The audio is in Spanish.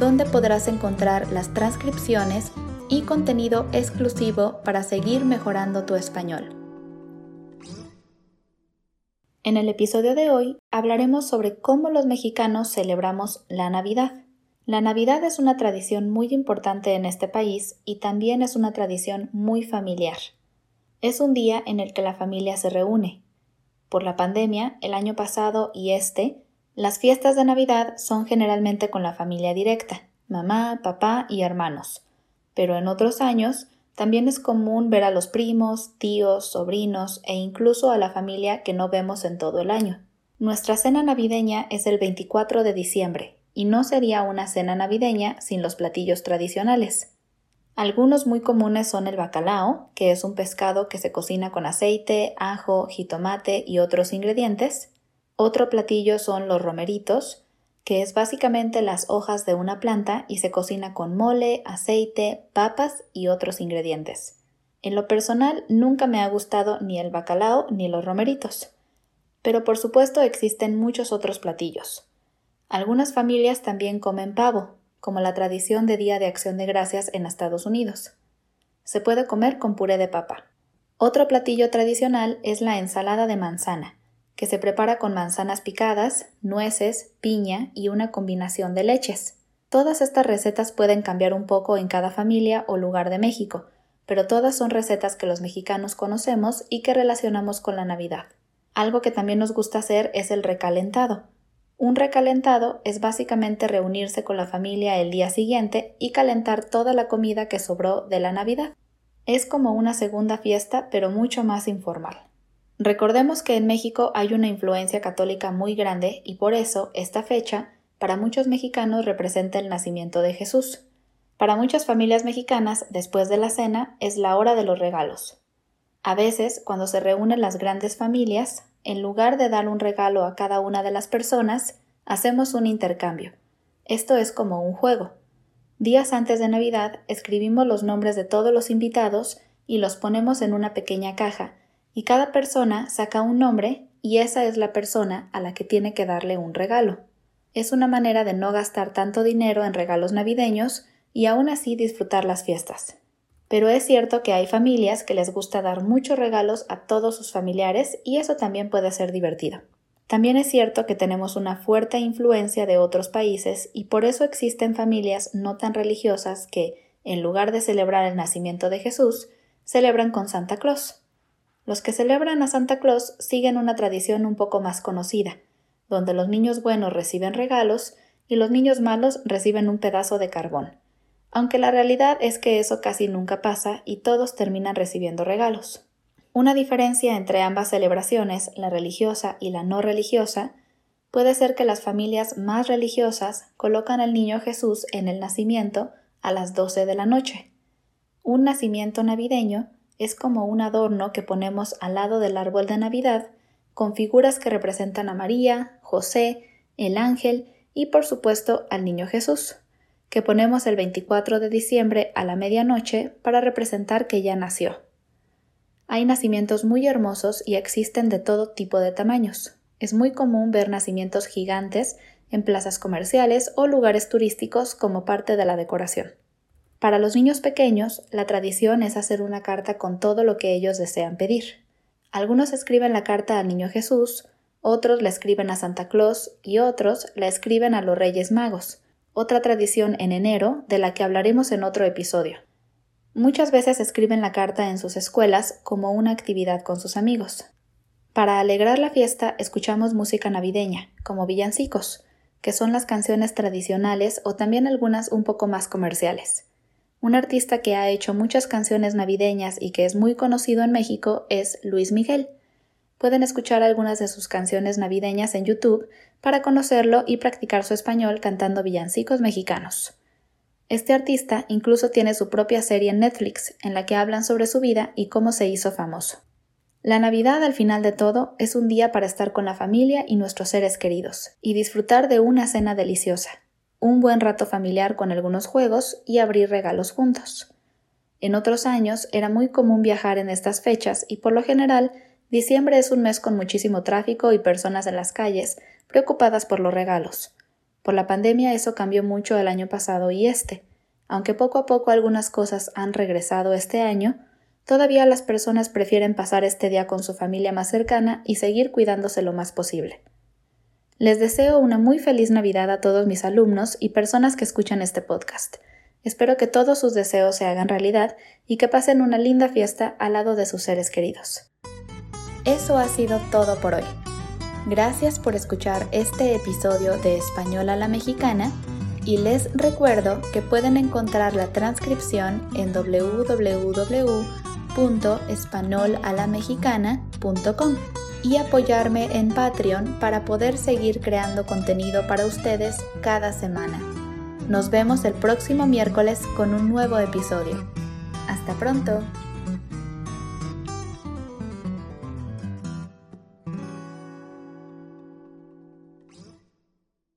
donde podrás encontrar las transcripciones y contenido exclusivo para seguir mejorando tu español. En el episodio de hoy hablaremos sobre cómo los mexicanos celebramos la Navidad. La Navidad es una tradición muy importante en este país y también es una tradición muy familiar. Es un día en el que la familia se reúne. Por la pandemia, el año pasado y este, las fiestas de Navidad son generalmente con la familia directa, mamá, papá y hermanos, pero en otros años también es común ver a los primos, tíos, sobrinos e incluso a la familia que no vemos en todo el año. Nuestra cena navideña es el 24 de diciembre, y no sería una cena navideña sin los platillos tradicionales. Algunos muy comunes son el bacalao, que es un pescado que se cocina con aceite, ajo, jitomate y otros ingredientes, otro platillo son los romeritos, que es básicamente las hojas de una planta y se cocina con mole, aceite, papas y otros ingredientes. En lo personal nunca me ha gustado ni el bacalao ni los romeritos. Pero por supuesto existen muchos otros platillos. Algunas familias también comen pavo, como la tradición de Día de Acción de Gracias en Estados Unidos. Se puede comer con puré de papa. Otro platillo tradicional es la ensalada de manzana, que se prepara con manzanas picadas, nueces, piña y una combinación de leches. Todas estas recetas pueden cambiar un poco en cada familia o lugar de México, pero todas son recetas que los mexicanos conocemos y que relacionamos con la Navidad. Algo que también nos gusta hacer es el recalentado. Un recalentado es básicamente reunirse con la familia el día siguiente y calentar toda la comida que sobró de la Navidad. Es como una segunda fiesta, pero mucho más informal. Recordemos que en México hay una influencia católica muy grande y por eso esta fecha para muchos mexicanos representa el nacimiento de Jesús. Para muchas familias mexicanas, después de la cena, es la hora de los regalos. A veces, cuando se reúnen las grandes familias, en lugar de dar un regalo a cada una de las personas, hacemos un intercambio. Esto es como un juego. Días antes de Navidad escribimos los nombres de todos los invitados y los ponemos en una pequeña caja y cada persona saca un nombre y esa es la persona a la que tiene que darle un regalo. Es una manera de no gastar tanto dinero en regalos navideños y aún así disfrutar las fiestas. Pero es cierto que hay familias que les gusta dar muchos regalos a todos sus familiares y eso también puede ser divertido. También es cierto que tenemos una fuerte influencia de otros países y por eso existen familias no tan religiosas que, en lugar de celebrar el nacimiento de Jesús, celebran con Santa Claus. Los que celebran a Santa Claus siguen una tradición un poco más conocida, donde los niños buenos reciben regalos y los niños malos reciben un pedazo de carbón, aunque la realidad es que eso casi nunca pasa y todos terminan recibiendo regalos. Una diferencia entre ambas celebraciones, la religiosa y la no religiosa, puede ser que las familias más religiosas colocan al niño Jesús en el nacimiento a las doce de la noche. Un nacimiento navideño es como un adorno que ponemos al lado del árbol de Navidad, con figuras que representan a María, José, el ángel y por supuesto al Niño Jesús, que ponemos el 24 de diciembre a la medianoche para representar que ya nació. Hay nacimientos muy hermosos y existen de todo tipo de tamaños. Es muy común ver nacimientos gigantes en plazas comerciales o lugares turísticos como parte de la decoración. Para los niños pequeños, la tradición es hacer una carta con todo lo que ellos desean pedir. Algunos escriben la carta al Niño Jesús, otros la escriben a Santa Claus y otros la escriben a los Reyes Magos, otra tradición en enero de la que hablaremos en otro episodio. Muchas veces escriben la carta en sus escuelas como una actividad con sus amigos. Para alegrar la fiesta escuchamos música navideña, como villancicos, que son las canciones tradicionales o también algunas un poco más comerciales. Un artista que ha hecho muchas canciones navideñas y que es muy conocido en México es Luis Miguel. Pueden escuchar algunas de sus canciones navideñas en YouTube para conocerlo y practicar su español cantando villancicos mexicanos. Este artista incluso tiene su propia serie en Netflix en la que hablan sobre su vida y cómo se hizo famoso. La Navidad al final de todo es un día para estar con la familia y nuestros seres queridos y disfrutar de una cena deliciosa, un buen rato familiar con algunos juegos y abrir regalos juntos. En otros años era muy común viajar en estas fechas y por lo general diciembre es un mes con muchísimo tráfico y personas en las calles preocupadas por los regalos. Por la pandemia eso cambió mucho el año pasado y este. Aunque poco a poco algunas cosas han regresado este año, todavía las personas prefieren pasar este día con su familia más cercana y seguir cuidándose lo más posible. Les deseo una muy feliz Navidad a todos mis alumnos y personas que escuchan este podcast. Espero que todos sus deseos se hagan realidad y que pasen una linda fiesta al lado de sus seres queridos. Eso ha sido todo por hoy. Gracias por escuchar este episodio de Español a la Mexicana y les recuerdo que pueden encontrar la transcripción en www.españolalamexicana.com y apoyarme en Patreon para poder seguir creando contenido para ustedes cada semana. Nos vemos el próximo miércoles con un nuevo episodio. Hasta pronto.